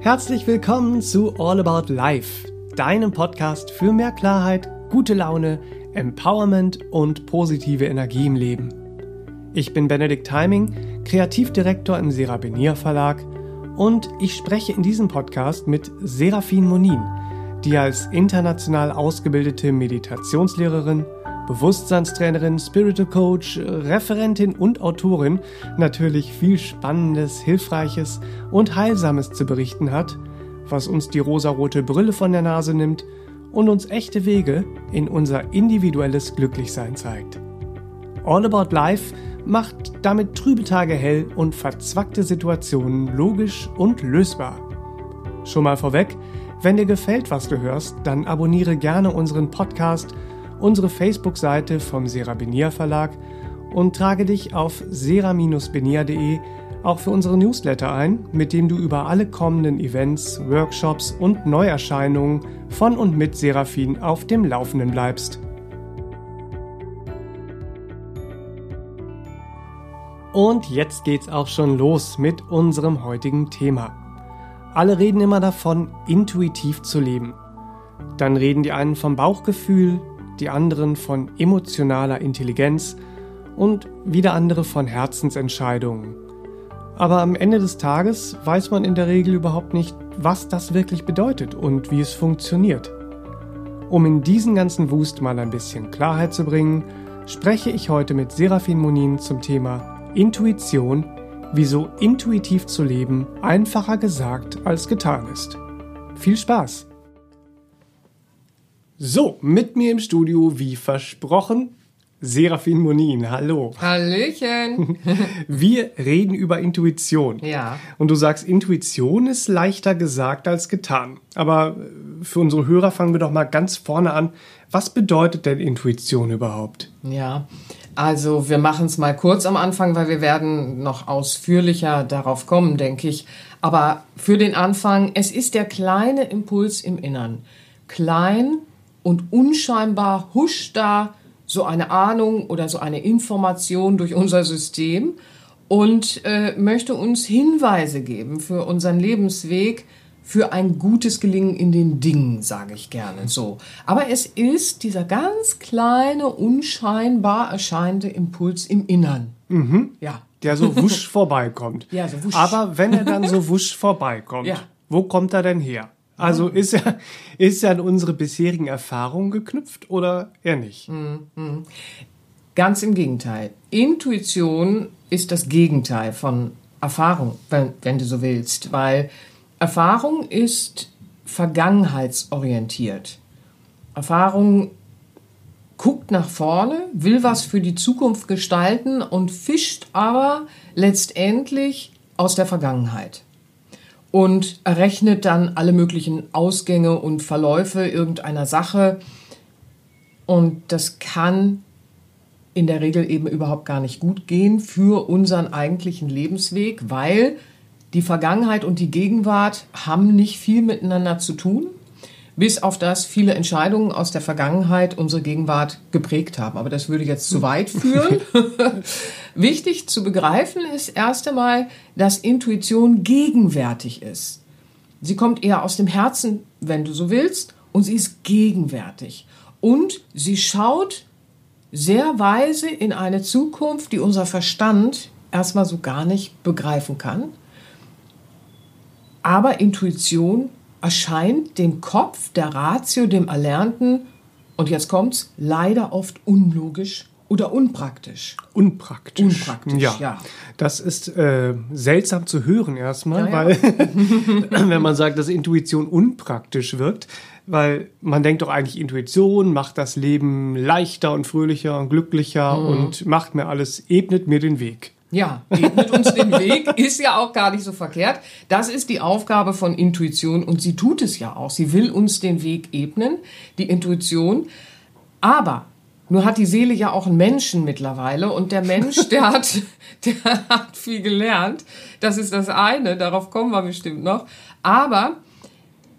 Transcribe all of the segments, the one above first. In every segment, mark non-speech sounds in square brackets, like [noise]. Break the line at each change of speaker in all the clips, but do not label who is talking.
Herzlich willkommen zu All About Life, deinem Podcast für mehr Klarheit, gute Laune, Empowerment und positive Energie im Leben. Ich bin Benedikt Timing, Kreativdirektor im Serabinier Verlag und ich spreche in diesem Podcast mit Serafin Monin, die als international ausgebildete Meditationslehrerin, Bewusstseinstrainerin, Spiritual Coach, Referentin und Autorin natürlich viel Spannendes, Hilfreiches und Heilsames zu berichten hat, was uns die rosarote Brille von der Nase nimmt und uns echte Wege in unser individuelles Glücklichsein zeigt. All About Life macht damit trübe Tage hell und verzwackte Situationen logisch und lösbar. Schon mal vorweg, wenn dir gefällt, was du hörst, dann abonniere gerne unseren Podcast – unsere Facebook-Seite vom Serabinier Verlag und trage dich auf sera-benier.de auch für unsere Newsletter ein, mit dem du über alle kommenden Events, Workshops und Neuerscheinungen von und mit Seraphin auf dem Laufenden bleibst. Und jetzt geht's auch schon los mit unserem heutigen Thema. Alle reden immer davon, intuitiv zu leben. Dann reden die einen vom Bauchgefühl, die anderen von emotionaler Intelligenz und wieder andere von Herzensentscheidungen. Aber am Ende des Tages weiß man in der Regel überhaupt nicht, was das wirklich bedeutet und wie es funktioniert. Um in diesen ganzen Wust mal ein bisschen Klarheit zu bringen, spreche ich heute mit Serafin Monin zum Thema Intuition, wieso intuitiv zu leben einfacher gesagt als getan ist. Viel Spaß! So, mit mir im Studio, wie versprochen, Serafin Monin. Hallo.
Hallöchen. [laughs]
Wir reden über Intuition.
Ja.
Und du sagst, Intuition ist leichter gesagt als getan. Aber für unsere Hörer fangen wir doch mal ganz vorne an. Was bedeutet denn Intuition überhaupt?
Ja. Also wir machen es mal kurz am Anfang, weil wir werden noch ausführlicher darauf kommen, denke ich. Aber für den Anfang, es ist der kleine Impuls im Innern. Klein, und unscheinbar huscht da so eine Ahnung oder so eine Information durch unser System und äh, möchte uns Hinweise geben für unseren Lebensweg, für ein gutes Gelingen in den Dingen, sage ich gerne so. Aber es ist dieser ganz kleine, unscheinbar erscheinende Impuls im Innern.
Mhm. Ja. Der so wusch [laughs] vorbeikommt.
Ja, so wusch.
Aber wenn er dann so wusch vorbeikommt, ja. wo kommt er denn her? Also ist er, ist er an unsere bisherigen Erfahrungen geknüpft oder eher nicht?
Mhm. Ganz im Gegenteil. Intuition ist das Gegenteil von Erfahrung, wenn, wenn du so willst, weil Erfahrung ist vergangenheitsorientiert. Erfahrung guckt nach vorne, will was für die Zukunft gestalten und fischt aber letztendlich aus der Vergangenheit und errechnet dann alle möglichen Ausgänge und Verläufe irgendeiner Sache. Und das kann in der Regel eben überhaupt gar nicht gut gehen für unseren eigentlichen Lebensweg, weil die Vergangenheit und die Gegenwart haben nicht viel miteinander zu tun bis auf das viele Entscheidungen aus der Vergangenheit unsere Gegenwart geprägt haben. Aber das würde jetzt zu weit führen. [laughs] Wichtig zu begreifen ist erst einmal, dass Intuition gegenwärtig ist. Sie kommt eher aus dem Herzen, wenn du so willst, und sie ist gegenwärtig. Und sie schaut sehr weise in eine Zukunft, die unser Verstand erstmal so gar nicht begreifen kann. Aber Intuition erscheint dem Kopf, der Ratio, dem Erlernten, und jetzt kommt's, leider oft unlogisch oder unpraktisch.
Unpraktisch.
Unpraktisch, ja. ja.
Das ist äh, seltsam zu hören erstmal, ja, weil [laughs] wenn man sagt, dass Intuition unpraktisch wirkt, weil man denkt doch eigentlich, Intuition macht das Leben leichter und fröhlicher und glücklicher mhm. und macht mir alles, ebnet mir den Weg.
Ja, ebnet uns den Weg, [laughs] ist ja auch gar nicht so verkehrt. Das ist die Aufgabe von Intuition und sie tut es ja auch. Sie will uns den Weg ebnen, die Intuition. Aber nur hat die Seele ja auch einen Menschen mittlerweile und der Mensch, der hat, [laughs] der hat viel gelernt. Das ist das eine, darauf kommen wir bestimmt noch. Aber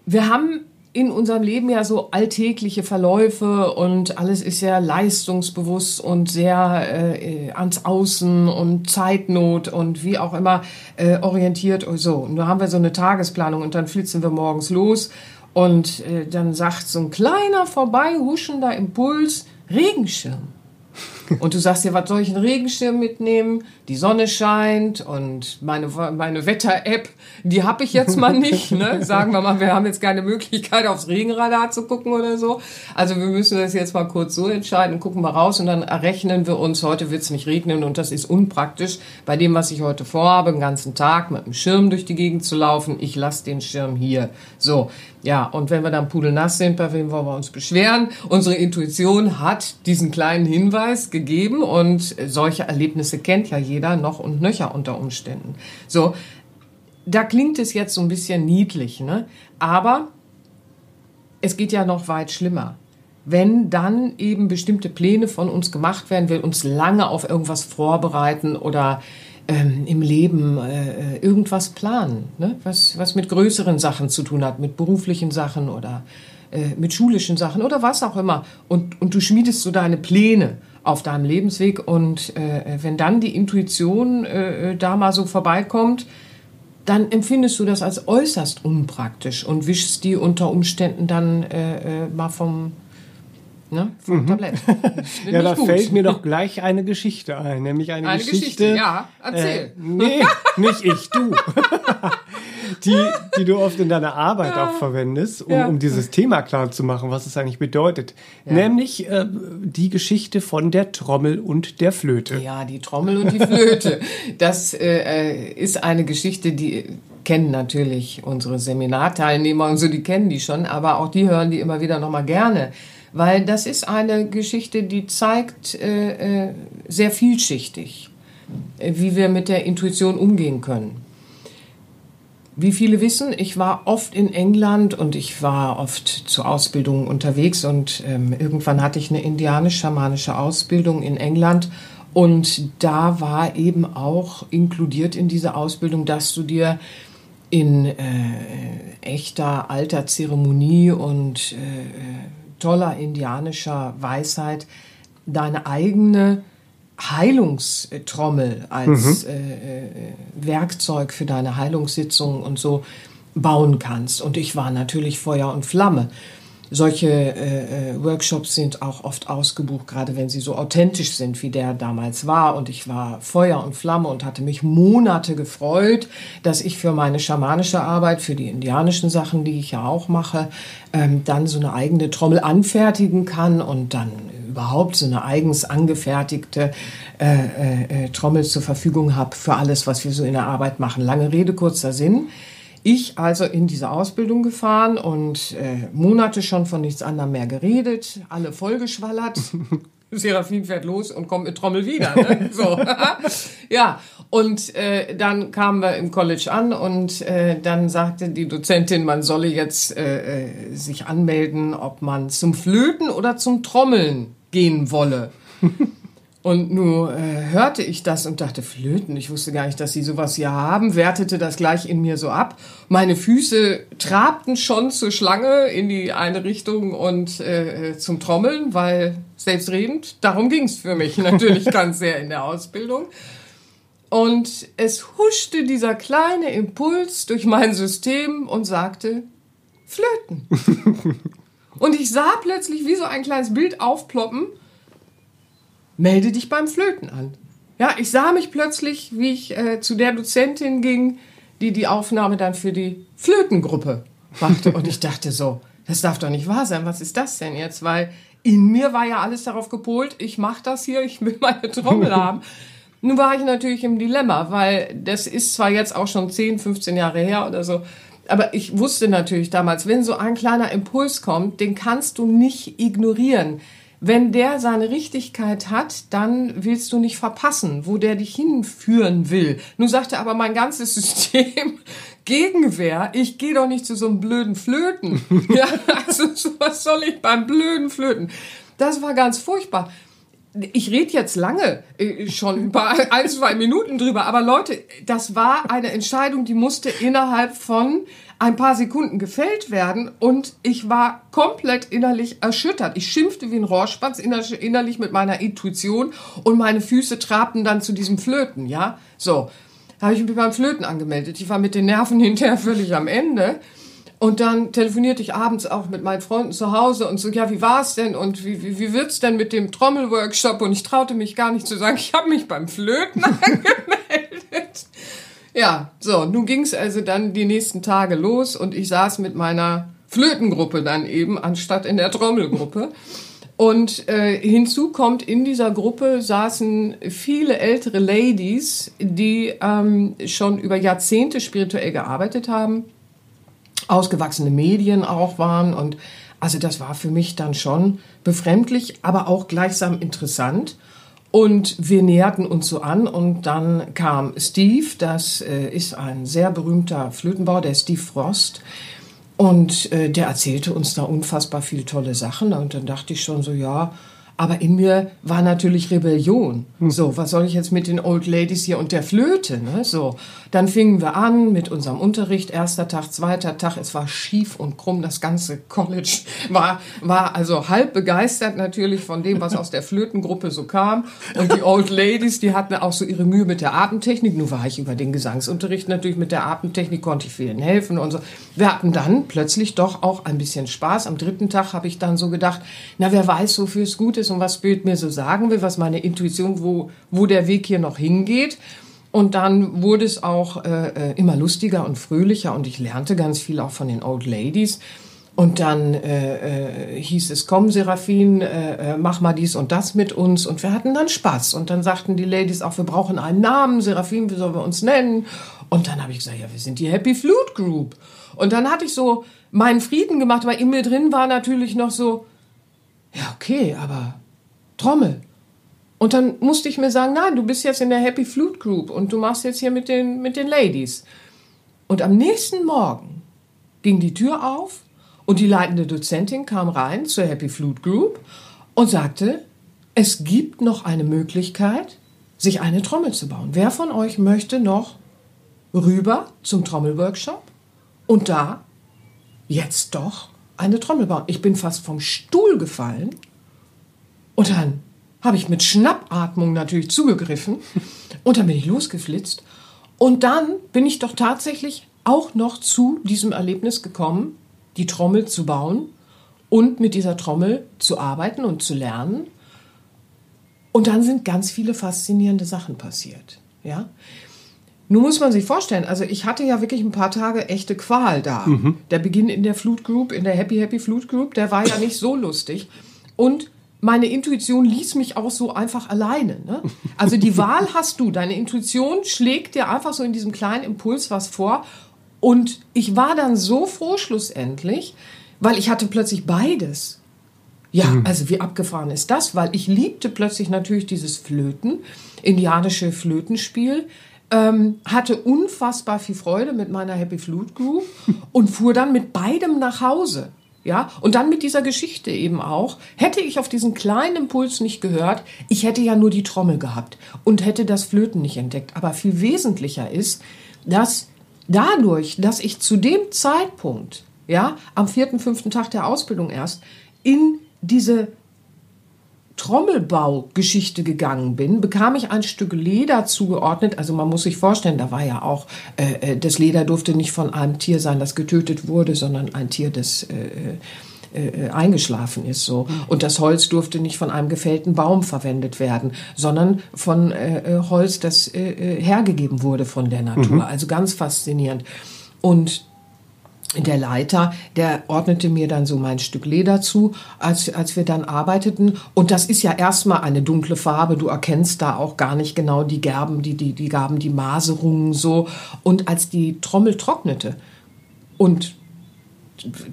wir haben in unserem Leben ja so alltägliche Verläufe und alles ist sehr leistungsbewusst und sehr äh, ans Außen und Zeitnot und wie auch immer äh, orientiert und so. Und da haben wir so eine Tagesplanung und dann flitzen wir morgens los und äh, dann sagt so ein kleiner vorbeihuschender Impuls Regenschirm. Und du sagst dir, was soll ich einen Regenschirm mitnehmen? Die Sonne scheint und meine, meine Wetter-App, die habe ich jetzt mal nicht. Ne? [laughs] Sagen wir mal, wir haben jetzt keine Möglichkeit, aufs Regenradar zu gucken oder so. Also wir müssen das jetzt mal kurz so entscheiden, gucken wir raus und dann errechnen wir uns, heute wird es nicht regnen und das ist unpraktisch bei dem, was ich heute vorhabe, den ganzen Tag mit dem Schirm durch die Gegend zu laufen. Ich lasse den Schirm hier. So, ja, und wenn wir dann pudelnass sind, bei wem wollen wir uns beschweren? Unsere Intuition hat diesen kleinen Hinweis gegeben und solche Erlebnisse kennt ja jeder noch und nöcher unter Umständen. So, da klingt es jetzt so ein bisschen niedlich, ne? Aber es geht ja noch weit schlimmer. Wenn dann eben bestimmte Pläne von uns gemacht werden, wir uns lange auf irgendwas vorbereiten oder ähm, im Leben äh, irgendwas planen, ne? was, was mit größeren Sachen zu tun hat, mit beruflichen Sachen oder äh, mit schulischen Sachen oder was auch immer. Und, und du schmiedest so deine Pläne auf deinem Lebensweg und äh, wenn dann die Intuition äh, da mal so vorbeikommt, dann empfindest du das als äußerst unpraktisch und wischst die unter Umständen dann äh, äh mal vom, ne, vom mhm. [laughs]
Ja, da gut. fällt mir doch gleich eine Geschichte ein, nämlich eine, eine Geschichte. Geschichte.
Ja, erzähl.
Äh, nee, nicht ich, du. [laughs] die, die du oft in deiner Arbeit ja. auch verwendest, um, ja. um dieses Thema klar zu machen, was es eigentlich bedeutet. Ja. Nämlich äh, die Geschichte von der Trommel und der Flöte.
Ja, die Trommel und die Flöte. Das äh, äh ist eine Geschichte, die kennen natürlich unsere Seminarteilnehmer und so, die kennen die schon, aber auch die hören die immer wieder nochmal gerne weil das ist eine Geschichte, die zeigt äh, äh, sehr vielschichtig, äh, wie wir mit der Intuition umgehen können. Wie viele wissen, ich war oft in England und ich war oft zur Ausbildung unterwegs und ähm, irgendwann hatte ich eine indianisch-schamanische Ausbildung in England und da war eben auch inkludiert in diese Ausbildung, dass du dir in äh, echter alter Zeremonie und äh, toller indianischer Weisheit deine eigene Heilungstrommel als mhm. äh, äh, Werkzeug für deine Heilungssitzungen und so bauen kannst. Und ich war natürlich Feuer und Flamme. Solche äh, äh, Workshops sind auch oft ausgebucht, gerade wenn sie so authentisch sind, wie der damals war. Und ich war Feuer und Flamme und hatte mich Monate gefreut, dass ich für meine schamanische Arbeit, für die indianischen Sachen, die ich ja auch mache, ähm, dann so eine eigene Trommel anfertigen kann und dann überhaupt so eine eigens angefertigte äh, äh, äh Trommel zur Verfügung habe für alles, was wir so in der Arbeit machen. Lange Rede, kurzer Sinn. Ich also in diese Ausbildung gefahren und äh, Monate schon von nichts anderem mehr geredet, alle vollgeschwallert. [laughs] Seraphin fährt los und kommt mit Trommel wieder. Ne? [laughs] So. [laughs] ja, und äh, dann kamen wir im College an und äh, dann sagte die Dozentin, man solle jetzt äh, äh sich anmelden, ob man zum Flöten oder zum Trommeln gehen wolle. Und nur äh, hörte ich das und dachte, Flöten, ich wusste gar nicht, dass sie sowas hier haben, wertete das gleich in mir so ab. Meine Füße trabten schon zur Schlange in die eine Richtung und äh, zum Trommeln, weil selbstredend, darum ging's für mich [laughs] natürlich ganz sehr in der Ausbildung. Und es huschte dieser kleine Impuls durch mein System und sagte, Flöten. [laughs] und ich sah plötzlich wie so ein kleines Bild aufploppen melde dich beim Flöten an. Ja, ich sah mich plötzlich, wie ich äh, zu der Dozentin ging, die die Aufnahme dann für die Flötengruppe machte. Und ich dachte so, das darf doch nicht wahr sein. Was ist das denn jetzt? Weil in mir war ja alles darauf gepolt, ich mache das hier, ich will meine Trommel haben. [laughs] Nun war ich natürlich im Dilemma, weil das ist zwar jetzt auch schon 10, 15 Jahre her oder so, aber ich wusste natürlich damals, wenn so ein kleiner Impuls kommt, den kannst du nicht ignorieren. Wenn der seine Richtigkeit hat, dann willst du nicht verpassen, wo der dich hinführen will. Nun sagte aber mein ganzes [laughs] System Gegenwehr, ich gehe doch nicht zu so einem blöden Flöten. [laughs] ja, also was soll ich beim blöden Flöten? Das war ganz furchtbar. Ich rede jetzt lange, äh, schon über [laughs] ein, zwei Minuten drüber, aber Leute, das war eine Entscheidung, die musste innerhalb von ein paar Sekunden gefällt werden und ich war komplett innerlich erschüttert. Ich schimpfte wie ein Rohrspatz innerlich mit meiner Intuition und meine Füße trabten dann zu diesem Flöten, ja. So, habe ich mich beim Flöten angemeldet. Ich war mit den Nerven [laughs] hinterher völlig am Ende. Und dann telefonierte ich abends auch mit meinen Freunden zu Hause und so, ja, wie war es denn und wie, wie, wie wird's denn mit dem Trommelworkshop? Und ich traute mich gar nicht zu sagen, ich habe mich beim Flöten [laughs] angemeldet. Ja, so, nun ging es also dann die nächsten Tage los und ich saß mit meiner Flötengruppe dann eben, anstatt in der Trommelgruppe. Und äh, hinzu kommt, in dieser Gruppe saßen viele ältere Ladies, die ähm, schon über Jahrzehnte spirituell gearbeitet haben, ausgewachsene Medien auch waren. Und also das war für mich dann schon befremdlich, aber auch gleichsam interessant. Und wir näherten uns so an und dann kam Steve, das äh, ist ein sehr berühmter Flötenbauer, der Steve Frost. Und äh, der erzählte uns da unfassbar viele tolle Sachen. Und dann dachte ich schon so, ja, aber in mir war natürlich Rebellion. Hm. So, was soll ich jetzt mit den Old Ladies hier und der Flöte? Ne? So, dann fingen wir an mit unserem Unterricht. Erster Tag, zweiter Tag. Es war schief und krumm. Das ganze [laughs] College war, war also halb begeistert natürlich von dem, was aus der Flötengruppe so kam. Und die Old Ladies, die hatten auch so ihre Mühe mit der Atemtechnik. Nur war ich über den Gesangsunterricht natürlich mit der Atemtechnik, konnte ich vielen helfen und so. Wir hatten dann plötzlich doch auch ein bisschen Spaß. Am dritten Tag habe ich dann so gedacht, na, wer weiß, wofür es gut ist und was Bild mir so sagen will, was meine Intuition, wo, wo der Weg hier noch hingeht. Und dann wurde es auch äh, äh, immer lustiger und fröhlicher und ich lernte ganz viel auch von den Old Ladies. Und dann äh, äh, hieß es, komm Seraphin, äh, äh, mach mal dies und das mit uns. Und wir hatten dann Spaß. Und dann sagten die Ladies auch, wir brauchen einen Namen, Seraphin, wie sollen wir uns nennen? Und dann habe ich gesagt, ja, wir sind die Happy Flute Group. Und dann hatte ich so meinen Frieden gemacht, weil in mir drin war natürlich noch so, ja, okay, aber Trommel. Und dann musste ich mir sagen, nein, du bist jetzt in der Happy Flute Group und du machst jetzt hier mit den, mit den Ladies. Und am nächsten Morgen ging die Tür auf und die leitende Dozentin kam rein zur Happy Flute Group und sagte, es gibt noch eine Möglichkeit, sich eine Trommel zu bauen. Wer von euch möchte noch rüber zum Trommelworkshop und da jetzt doch eine Trommel bauen? Ich bin fast vom Stuhl gefallen und dann habe ich mit Schnappatmung natürlich zugegriffen und dann bin ich losgeflitzt. Und dann bin ich doch tatsächlich auch noch zu diesem Erlebnis gekommen, die Trommel zu bauen und mit dieser Trommel zu arbeiten und zu lernen. Und dann sind ganz viele faszinierende Sachen passiert. Ja? Nun muss man sich vorstellen, also ich hatte ja wirklich ein paar Tage echte Qual da. Mhm. Der Beginn in der Flute Group, in der Happy Happy Flute Group, der war ja nicht so lustig. Und meine Intuition ließ mich auch so einfach alleine. Ne? Also die Wahl [laughs] hast du. Deine Intuition schlägt dir einfach so in diesem kleinen Impuls was vor. Und ich war dann so froh schlussendlich, weil ich hatte plötzlich beides. Ja, mhm. also wie abgefahren ist das? Weil ich liebte plötzlich natürlich dieses Flöten, indianische Flötenspiel, ähm, hatte unfassbar viel Freude mit meiner Happy Flute Group und fuhr dann mit beidem nach Hause. Ja, und dann mit dieser Geschichte eben auch, hätte ich auf diesen kleinen Impuls nicht gehört, ich hätte ja nur die Trommel gehabt und hätte das Flöten nicht entdeckt. Aber viel wesentlicher ist, dass dadurch, dass ich zu dem Zeitpunkt, ja, am vierten, fünften Tag der Ausbildung erst, in diese Trommelbaugeschichte gegangen bin, bekam ich ein Stück Leder zugeordnet. Also man muss sich vorstellen, da war ja auch, äh, äh, das Leder durfte nicht von einem Tier sein, das getötet wurde, sondern ein Tier, das äh, äh, äh eingeschlafen ist so und das Holz durfte nicht von einem gefällten Baum verwendet werden, sondern von äh, Holz, das hergegeben wurde von der Natur. Mhm. Also ganz faszinierend. Und der Leiter, der ordnete mir dann so mein Stück Leder zu, als, als wir dann arbeiteten. Und das ist ja erstmal eine dunkle Farbe. Du erkennst da auch gar nicht genau die Gerben, die, die, die Gaben, die Maserungen so. Und als die Trommel trocknete und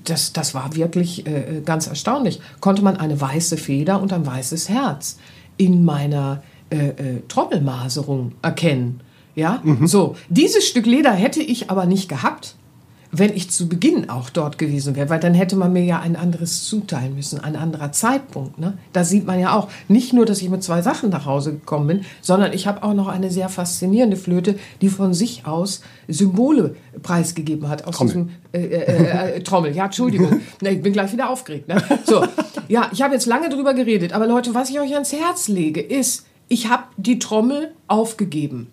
das, das war wirklich äh, ganz erstaunlich, konnte man eine weiße Feder und ein weißes Herz in meiner äh, äh, Trommelmaserung erkennen. Ja, mhm. so. Dieses Stück Leder hätte ich aber nicht gehabt wenn ich zu Beginn auch dort gewesen wäre, weil dann hätte man mir ja ein anderes zuteilen müssen, ein anderer Zeitpunkt. Ne? Da sieht man ja auch nicht nur, dass ich mit zwei Sachen nach Hause gekommen bin, sondern ich habe auch noch eine sehr faszinierende Flöte, die von sich aus Symbole preisgegeben hat aus
Trommel.
diesem äh, äh, äh, Trommel. Ja, Entschuldigung, [laughs] ne, ich bin gleich wieder aufgeregt. Ne? So, ja, ich habe jetzt lange drüber geredet, aber Leute, was ich euch ans Herz lege, ist, ich habe die Trommel aufgegeben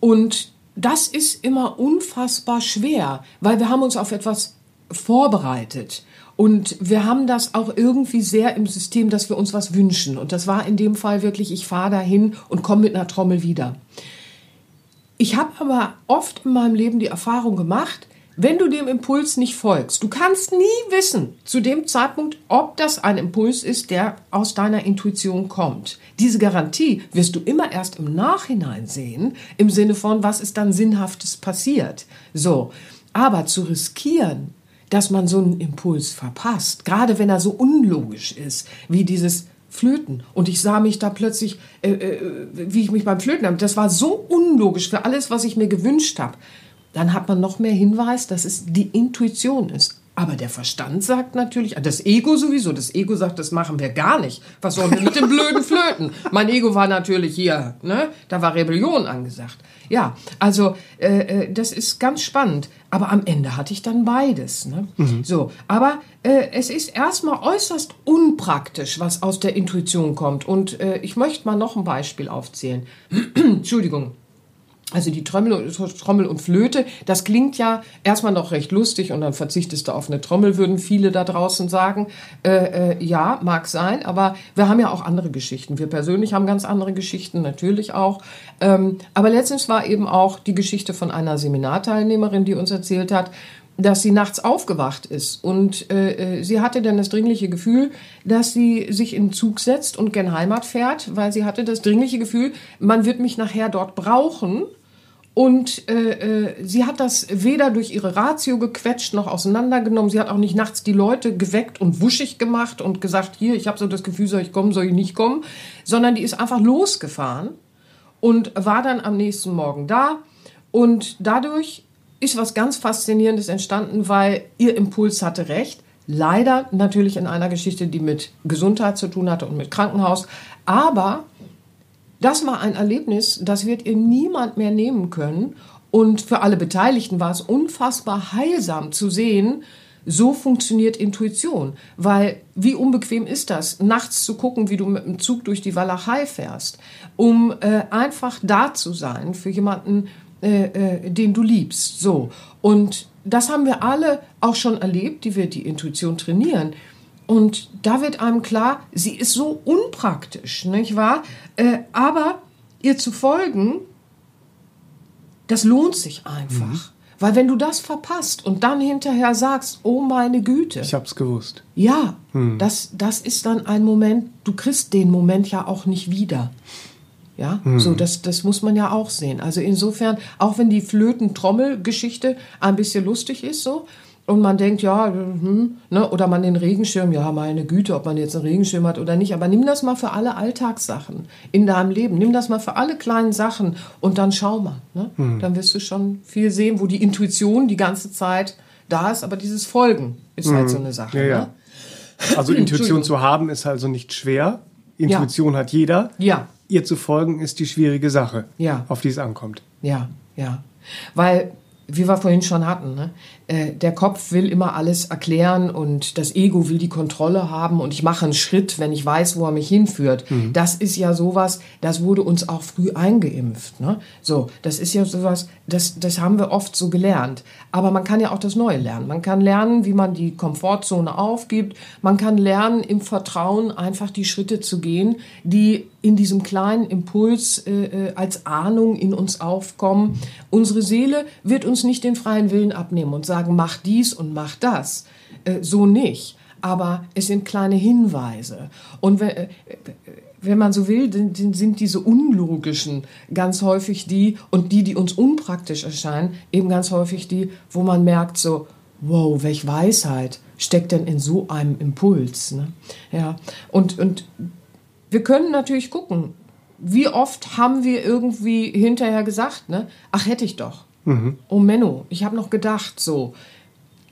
und das ist immer unfassbar schwer, weil wir haben uns auf etwas vorbereitet. Und wir haben das auch irgendwie sehr im System, dass wir uns was wünschen. Und das war in dem Fall wirklich, ich fahre dahin und komme mit einer Trommel wieder. Ich habe aber oft in meinem Leben die Erfahrung gemacht, wenn du dem Impuls nicht folgst, du kannst nie wissen zu dem Zeitpunkt, ob das ein Impuls ist, der aus deiner Intuition kommt. Diese Garantie wirst du immer erst im Nachhinein sehen, im Sinne von, was ist dann Sinnhaftes passiert. So. Aber zu riskieren, dass man so einen Impuls verpasst, gerade wenn er so unlogisch ist, wie dieses Flöten. Und ich sah mich da plötzlich, äh, äh, wie ich mich beim Flöten habe. Das war so unlogisch für alles, was ich mir gewünscht habe dann hat man noch mehr Hinweis, dass es die Intuition ist. Aber der Verstand sagt natürlich, das Ego sowieso, das Ego sagt, das machen wir gar nicht. Was sollen wir mit dem blöden [laughs] Flöten? Mein Ego war natürlich hier, ne? Da war Rebellion angesagt. Ja, also äh, äh, das ist ganz spannend. Aber am Ende hatte ich dann beides. Ne? Mhm. So, aber äh, es ist erstmal äußerst unpraktisch, was aus der Intuition kommt. Und äh, ich möchte mal noch ein Beispiel aufzählen. [clears throat] Entschuldigung. Also die Trommel, Trommel und Flöte, das klingt ja erstmal noch recht lustig und dann verzichtest du auf eine Trommel, würden viele da draußen sagen. Äh, äh, ja, mag sein, aber wir haben ja auch andere Geschichten. Wir persönlich haben ganz andere Geschichten, natürlich auch. Ähm, aber letztens war eben auch die Geschichte von einer Seminarteilnehmerin, die uns erzählt hat, dass sie nachts aufgewacht ist und äh, äh sie hatte dann das dringliche Gefühl, dass sie sich in Zug setzt und gen Heimat fährt, weil sie hatte das dringliche Gefühl, man wird mich nachher dort brauchen und äh, äh, sie hat das weder durch ihre Ratio gequetscht noch auseinandergenommen. Sie hat auch nicht nachts die Leute geweckt und wuschig gemacht und gesagt, hier, ich habe so das Gefühl, soll ich kommen, soll ich nicht kommen, sondern die ist einfach losgefahren und war dann am nächsten Morgen da. Und dadurch ist was ganz Faszinierendes entstanden, weil ihr Impuls hatte recht. Leider natürlich in einer Geschichte, die mit Gesundheit zu tun hatte und mit Krankenhaus. Aber das war ein Erlebnis, das wird ihr niemand mehr nehmen können. Und für alle Beteiligten war es unfassbar heilsam zu sehen, so funktioniert Intuition. Weil wie unbequem ist das, nachts zu gucken, wie du mit dem Zug durch die Walachei fährst, um äh, einfach da zu sein für jemanden, äh, äh, den du liebst. So. Und das haben wir alle auch schon erlebt, die wir die Intuition trainieren. Und da wird einem klar, sie ist so unpraktisch, nicht wahr? Äh, aber ihr zu folgen, das lohnt sich einfach. Mhm. Weil wenn du das verpasst und dann hinterher sagst, oh meine Güte.
Ich hab's gewusst.
Ja, mhm. das, das ist dann ein Moment, du kriegst den Moment ja auch nicht wieder. Ja, mhm. so das, das muss man ja auch sehen. Also insofern, auch wenn die Flöten-Trommel-Geschichte ein bisschen lustig ist, so, und man denkt, ja, hm, ne, oder man den Regenschirm, ja, meine Güte, ob man jetzt einen Regenschirm hat oder nicht, aber nimm das mal für alle Alltagssachen in deinem Leben, nimm das mal für alle kleinen Sachen und dann schau mal. Ne? Hm. Dann wirst du schon viel sehen, wo die Intuition die ganze Zeit da ist, aber dieses Folgen ist hm. halt so eine Sache.
Ja, ja. Ne? Also [laughs] Intuition zu haben ist also nicht schwer. Intuition ja. hat jeder.
Ja.
Ihr zu folgen ist die schwierige Sache,
ja.
auf die es ankommt.
Ja, ja. Weil wie wir vorhin schon hatten, ne? Äh, der Kopf will immer alles erklären und das Ego will die Kontrolle haben und ich mache einen Schritt, wenn ich weiß, wo er mich hinführt. Mhm. Das ist ja sowas, das wurde uns auch früh eingeimpft. Ne? So, das ist ja sowas, das, das haben wir oft so gelernt. Aber man kann ja auch das Neue lernen. Man kann lernen, wie man die Komfortzone aufgibt. Man kann lernen, im Vertrauen einfach die Schritte zu gehen, die in diesem kleinen Impuls äh, äh als Ahnung in uns aufkommen. Unsere Seele wird uns nicht den freien Willen abnehmen und sagen, mach dies und mach das. Äh, so nicht. Aber es sind kleine Hinweise. Und wenn, äh, wenn man so will, sind diese unlogischen ganz häufig die und die, die uns unpraktisch erscheinen, eben ganz häufig die, wo man merkt so, wow, welch Weisheit steckt denn in so einem Impuls. Ne? Ja, und, und wir können natürlich gucken, wie oft haben wir irgendwie hinterher gesagt, ne? ach hätte ich doch. Mhm. Oh Menno, ich habe noch gedacht so.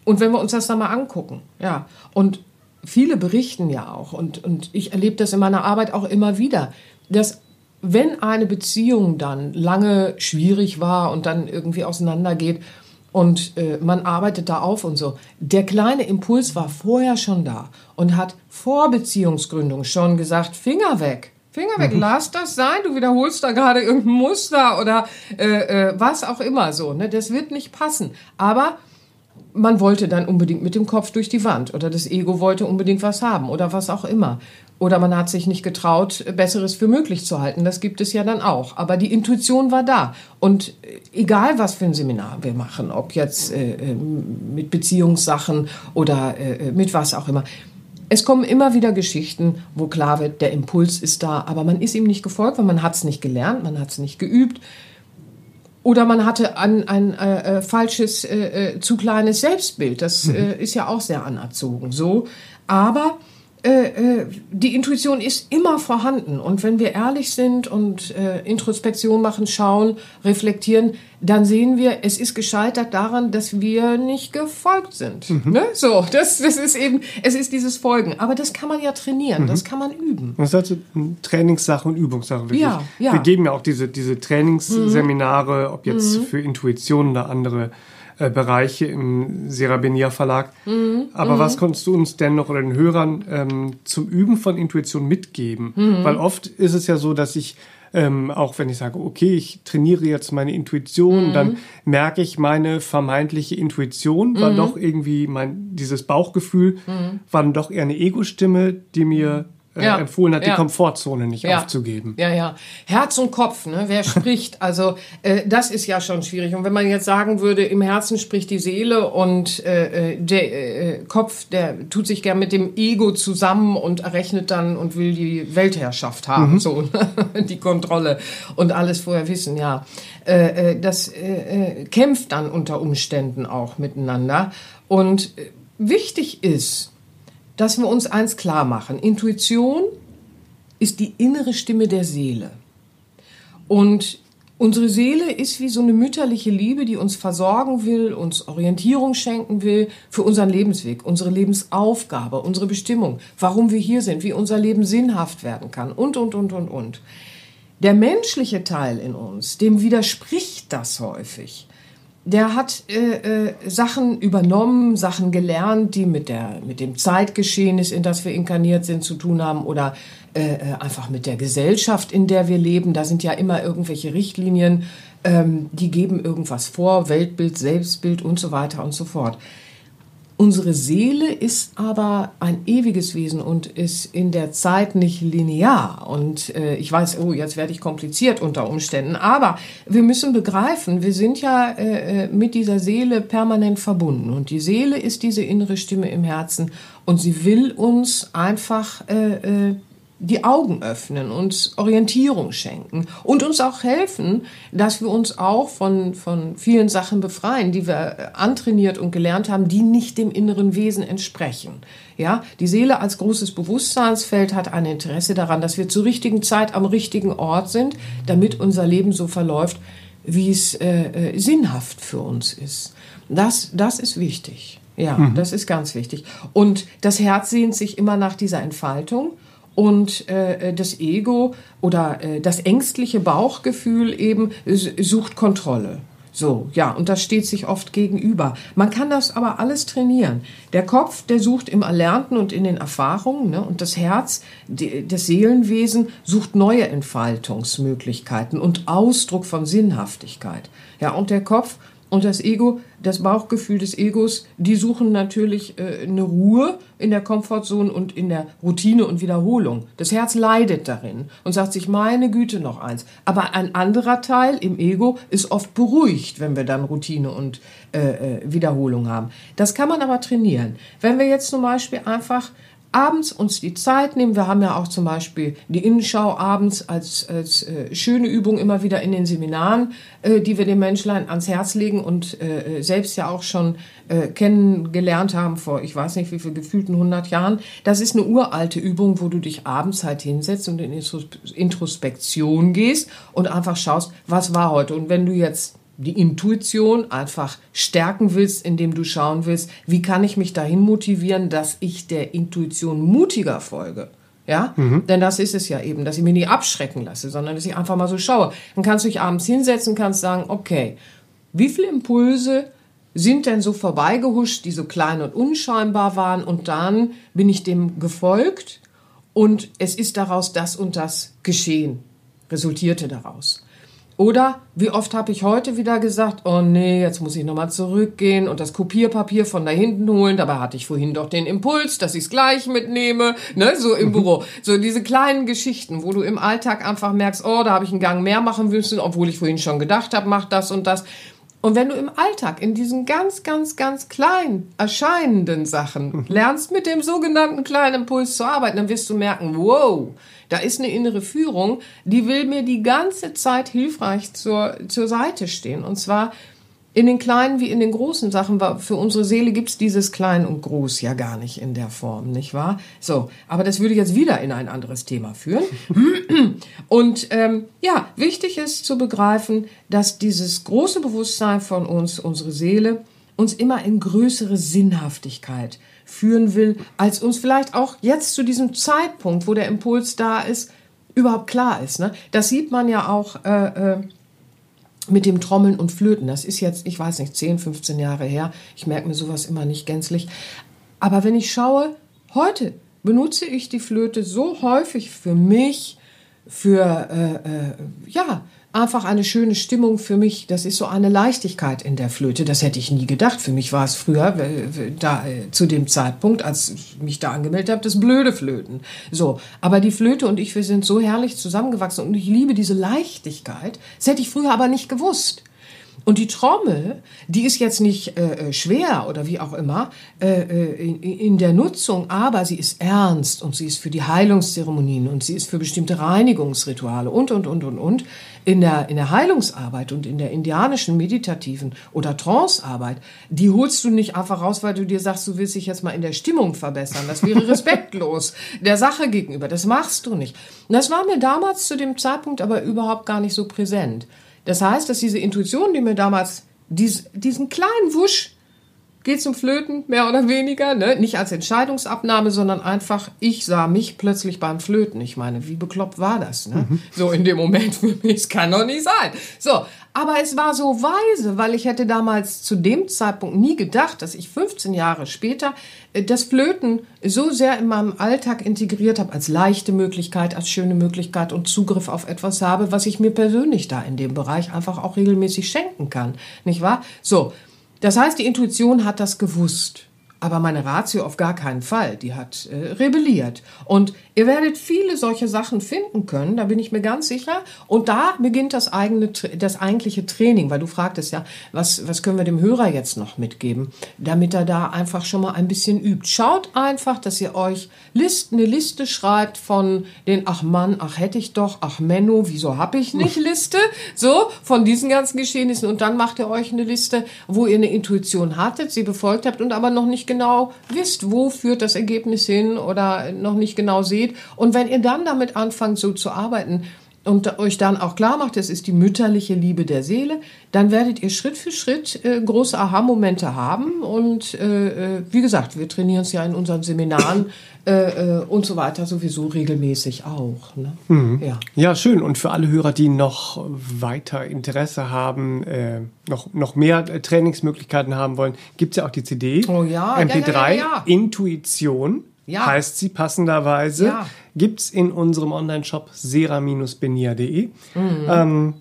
Und wenn wir uns das dann mal angucken, ja, und viele berichten ja auch, und, und ich erlebe das in meiner Arbeit auch immer wieder, dass wenn eine Beziehung dann lange schwierig war und dann irgendwie auseinandergeht und äh, man arbeitet da auf und so, der kleine Impuls war vorher schon da und hat vor Beziehungsgründung schon gesagt, Finger weg. Finger weg, mhm. lass das sein, du wiederholst da gerade irgendein Muster oder äh, äh, was auch immer so. Ne? Das wird nicht passen. Aber man wollte dann unbedingt mit dem Kopf durch die Wand oder das Ego wollte unbedingt was haben oder was auch immer. Oder man hat sich nicht getraut, Besseres für möglich zu halten. Das gibt es ja dann auch. Aber die Intuition war da. Und äh, egal, was für ein Seminar wir machen, ob jetzt äh, äh, mit Beziehungssachen oder äh, mit was auch immer, es kommen immer wieder Geschichten, wo klar wird, der Impuls ist da, aber man ist ihm nicht gefolgt, weil man hat es nicht gelernt, man hat es nicht geübt. Oder man hatte ein, ein äh, äh, falsches, äh, äh, zu kleines Selbstbild. Das mhm. äh, ist ja auch sehr anerzogen. So, aber äh, äh, die Intuition ist immer vorhanden. Und wenn wir ehrlich sind und äh, Introspektion machen, schauen, reflektieren, dann sehen wir, es ist gescheitert daran, dass wir nicht gefolgt sind. Mhm. Ne? So, das, das ist eben, es ist dieses Folgen. Aber das kann man ja trainieren, mhm. das kann man üben.
Das ist also Trainingssache und Übungssache. Wirklich. Ja, ja. Wir geben ja auch diese, diese Trainingsseminare, ob jetzt mhm. für Intuition oder andere äh, Bereiche im Serabenia Verlag. Mhm. Aber mhm. was konntest du uns denn noch oder den Hörern ähm, zum Üben von Intuition mitgeben? Mhm. Weil oft ist es ja so, dass ich ähm, auch wenn ich sage, okay, ich trainiere jetzt meine Intuition, mhm. dann merke ich, meine vermeintliche Intuition war mhm. doch irgendwie mein, dieses Bauchgefühl, mhm. war dann doch eher eine Ego-Stimme, die mir äh, ja. empfohlen hat, die Komfortzone nicht
ja.
aufzugeben.
Ja, ja. Herz und Kopf, ne? wer spricht? [laughs] Also äh, das ist ja schon schwierig. Und wenn man jetzt sagen würde, im Herzen spricht die Seele und äh, äh der äh, Kopf, der tut sich gern mit dem Ego zusammen und errechnet dann und will die Weltherrschaft haben, mhm. so [laughs] ne? die Kontrolle und alles vorher wissen, ja. Äh, äh, das äh, äh, kämpft dann unter Umständen auch miteinander. Und äh, wichtig ist, dass wir uns eins klar machen. Intuition ist die innere Stimme der Seele. Und unsere Seele ist wie so eine mütterliche Liebe, die uns versorgen will, uns Orientierung schenken will für unseren Lebensweg, unsere Lebensaufgabe, unsere Bestimmung, warum wir hier sind, wie unser Leben sinnhaft werden kann und, und, und, und, und. Der menschliche Teil in uns, dem widerspricht das häufig der hat äh, äh, Sachen übernommen, Sachen gelernt, die mit, der, mit dem Zeitgeschehnis, in das wir inkarniert sind, zu tun haben oder äh, äh, einfach mit der Gesellschaft, in der wir leben. Da sind ja immer irgendwelche Richtlinien, ähm, die geben irgendwas vor, Weltbild, Selbstbild und so weiter und so fort. Unsere Seele ist aber ein ewiges Wesen und ist in der Zeit nicht linear. Und äh, ich weiß, oh, jetzt werde ich kompliziert unter Umständen. Aber wir müssen begreifen, wir sind ja äh, äh, mit dieser Seele permanent verbunden. Und die Seele ist diese innere Stimme im Herzen und sie will uns einfach äh, äh die Augen öffnen, uns Orientierung schenken und uns auch helfen, dass wir uns auch von, von vielen Sachen befreien, die wir antrainiert und gelernt haben, die nicht dem inneren Wesen entsprechen. Ja, die Seele als großes Bewusstseinsfeld hat ein Interesse daran, dass wir zur richtigen Zeit am richtigen Ort sind, damit unser Leben so verläuft, wie es äh, äh sinnhaft für uns ist. Das, das ist wichtig. Ja, mhm. das ist ganz wichtig. Und das Herz sehnt sich immer nach dieser Entfaltung und äh, das Ego oder äh, das ängstliche Bauchgefühl eben sucht Kontrolle. So, ja, und das steht sich oft gegenüber. Man kann das aber alles trainieren. Der Kopf, der sucht im Erlernten und in den Erfahrungen, ne, und das Herz, die, das Seelenwesen, sucht neue Entfaltungsmöglichkeiten und Ausdruck von Sinnhaftigkeit. Ja, und der Kopf und das Ego, das Bauchgefühl des Egos, die suchen natürlich äh, eine Ruhe in der Komfortzone und in der Routine und Wiederholung. Das Herz leidet darin und sagt sich, meine Güte, noch eins. Aber ein anderer Teil im Ego ist oft beruhigt, wenn wir dann Routine und äh, äh Wiederholung haben. Das kann man aber trainieren. Wenn wir jetzt zum Beispiel einfach abends uns die Zeit nehmen. Wir haben ja auch zum Beispiel die Innenschau abends als, als äh, schöne Übung immer wieder in den Seminaren, äh, die wir den Menschlein ans Herz legen und äh, selbst ja auch schon äh, kennengelernt haben vor, ich weiß nicht wie viel, gefühlten 100 Jahren. Das ist eine uralte Übung, wo du dich abends halt hinsetzt und in Introspektion gehst und einfach schaust, was war heute. Und wenn du jetzt die Intuition einfach stärken willst, indem du schauen willst, wie kann ich mich dahin motivieren, dass ich der Intuition mutiger folge. Ja, mhm. denn das ist es ja eben, dass ich mich nicht abschrecken lasse, sondern dass ich einfach mal so schaue. Dann kannst du dich abends hinsetzen, kannst sagen, okay, wie viele Impulse sind denn so vorbeigehuscht, die so klein und unscheinbar waren und dann bin ich dem gefolgt und es ist daraus das und das geschehen, resultierte daraus. Oder wie oft habe ich heute wieder gesagt, oh nee, jetzt muss ich nochmal zurückgehen und das Kopierpapier von da hinten holen. Dabei hatte ich vorhin doch den Impuls, dass ich es gleich mitnehme, ne, so im mhm. Büro. So diese kleinen Geschichten, wo du im Alltag einfach merkst, oh, da habe ich einen Gang mehr machen müssen, obwohl ich vorhin schon gedacht habe, mach das und das. Und wenn du im Alltag in diesen ganz, ganz, ganz klein erscheinenden Sachen mhm. lernst, mit dem sogenannten kleinen Impuls zu arbeiten, dann wirst du merken, wow, da ist eine innere Führung, die will mir die ganze Zeit hilfreich zur, zur Seite stehen. Und zwar in den kleinen wie in den großen Sachen war für unsere Seele gibt's dieses Klein und Groß ja gar nicht in der Form, nicht wahr? So, aber das würde jetzt wieder in ein anderes Thema führen. [clears throat] Und ähm, ja, wichtig ist zu begreifen, dass dieses große Bewusstsein von uns, unsere Seele, uns immer in größere Sinnhaftigkeit führen will, als uns vielleicht auch jetzt zu diesem Zeitpunkt, wo der Impuls da ist, überhaupt klar ist. Ne? Das sieht man ja auch. Äh, äh, mit dem Trommeln und Flöten. Das ist jetzt, ich weiß nicht, 10, 15 Jahre her. Ich merke mir sowas immer nicht gänzlich. Aber wenn ich schaue, heute benutze ich die Flöte so häufig für mich, für, äh, äh, ja, einfach eine schöne Stimmung für mich. Das ist so eine Leichtigkeit in der Flöte. Das hätte ich nie gedacht. Für mich war es früher, da, äh, zu dem Zeitpunkt, als ich mich da angemeldet habe, das blöde Flöten. So. Aber die Flöte und ich, wir sind so herrlich zusammengewachsen und ich liebe diese Leichtigkeit. Das hätte ich früher aber nicht gewusst. Und die Trommel, die ist jetzt nicht äh, äh, schwer oder wie auch immer äh, äh, in, in, der Nutzung, aber sie ist ernst und sie ist für die Heilungszeremonien und sie ist für bestimmte Reinigungsrituale und, und, und, und, und. In der, in der Heilungsarbeit und in der indianischen meditativen oder Trancearbeit, die holst du nicht einfach raus, weil du dir sagst, du willst dich jetzt mal in der Stimmung verbessern. Das wäre [laughs] respektlos der Sache gegenüber. Das machst du nicht. Und das war mir damals zu dem Zeitpunkt aber überhaupt gar nicht so präsent. Das heißt, dass diese Intuition, die mir damals dies, diesen kleinen Wusch geht zum Flöten, mehr oder weniger, ne? nicht als Entscheidungsabnahme, sondern einfach, ich sah mich plötzlich beim Flöten. Ich meine, wie bekloppt war das? Ne? Mhm. So in dem Moment für mich, es kann doch nicht sein. So, aber es war so weise, weil ich hätte damals zu dem Zeitpunkt nie gedacht, dass ich 15 Jahre später äh, das Flöten so sehr in meinem Alltag integriert habe, als leichte Möglichkeit, als schöne Möglichkeit und Zugriff auf etwas habe, was ich mir persönlich da in dem Bereich einfach auch regelmäßig schenken kann. Nicht wahr? So. Das heißt, die Intuition hat das gewusst. Aber meine Ratio auf gar keinen Fall. Die hat äh, rebelliert. Und ihr werdet viele solche Sachen finden können, da bin ich mir ganz sicher. Und da beginnt das eigene, das eigentliche Training, weil du fragtest ja, was, was können wir dem Hörer jetzt noch mitgeben, damit er da einfach schon mal ein bisschen übt. Schaut einfach, dass ihr euch List, eine Liste schreibt von den, ach Mann, ach hätte ich doch, ach Menno, wieso hab ich nicht [laughs] Liste? So, von diesen ganzen Geschehnissen. Und dann macht ihr euch eine Liste, wo ihr eine Intuition hattet, sie befolgt habt und aber noch nicht genau wisst, wo führt das Ergebnis hin oder noch nicht genau seht. Und wenn ihr dann damit anfangt, so zu arbeiten, und euch dann auch klar macht, es ist die mütterliche Liebe der Seele, dann werdet ihr Schritt für Schritt äh, große Aha-Momente haben. Und äh, äh wie gesagt, wir trainieren es ja in unseren Seminaren äh, äh, und so weiter sowieso regelmäßig auch. Ne?
Mhm. Ja. ja, schön. Und für alle Hörer, die noch weiter Interesse haben, äh, noch, noch mehr Trainingsmöglichkeiten haben wollen, gibt es ja auch die CD.
Oh ja,
MP3
ja, ja, ja,
Intuition. Ja. Heißt sie passenderweise. Ja. Gibt es in unserem Online-Shop sera-benia.de. Mhm. Ähm,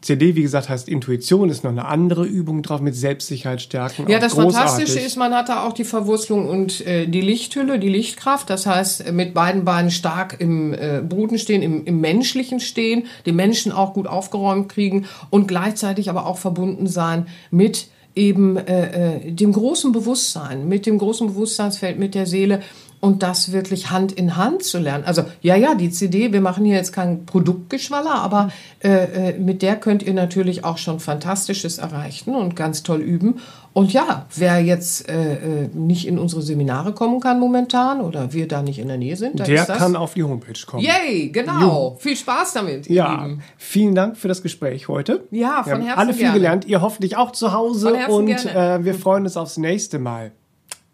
CD, wie gesagt, heißt Intuition, ist noch eine andere Übung drauf mit Selbstsicherheit stärken.
Ja, das großartig. Fantastische ist, man hat da auch die Verwurzelung und äh, die Lichthülle, die Lichtkraft. Das heißt, mit beiden Beinen stark im äh, Boden stehen, im, im menschlichen stehen, den Menschen auch gut aufgeräumt kriegen und gleichzeitig aber auch verbunden sein mit eben äh, äh dem großen Bewusstsein, mit dem großen Bewusstseinsfeld, mit der Seele und das wirklich Hand in Hand zu lernen. Also ja, ja, die CD, wir machen hier jetzt kein Produktgeschwaller, aber äh, äh, mit der könnt ihr natürlich auch schon Fantastisches erreichen und ganz toll üben. Und ja, wer jetzt äh, äh nicht in unsere Seminare kommen kann momentan oder wir da nicht in der Nähe sind,
der kann auf die Homepage kommen.
Yay, genau. Jo. Viel Spaß damit.
Ja, Lieben. vielen Dank für das Gespräch heute.
Ja, von Herzen
alle viel
gerne.
gelernt. Ihr hoffentlich auch zu Hause und äh, wir freuen uns aufs nächste Mal.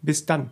Bis dann.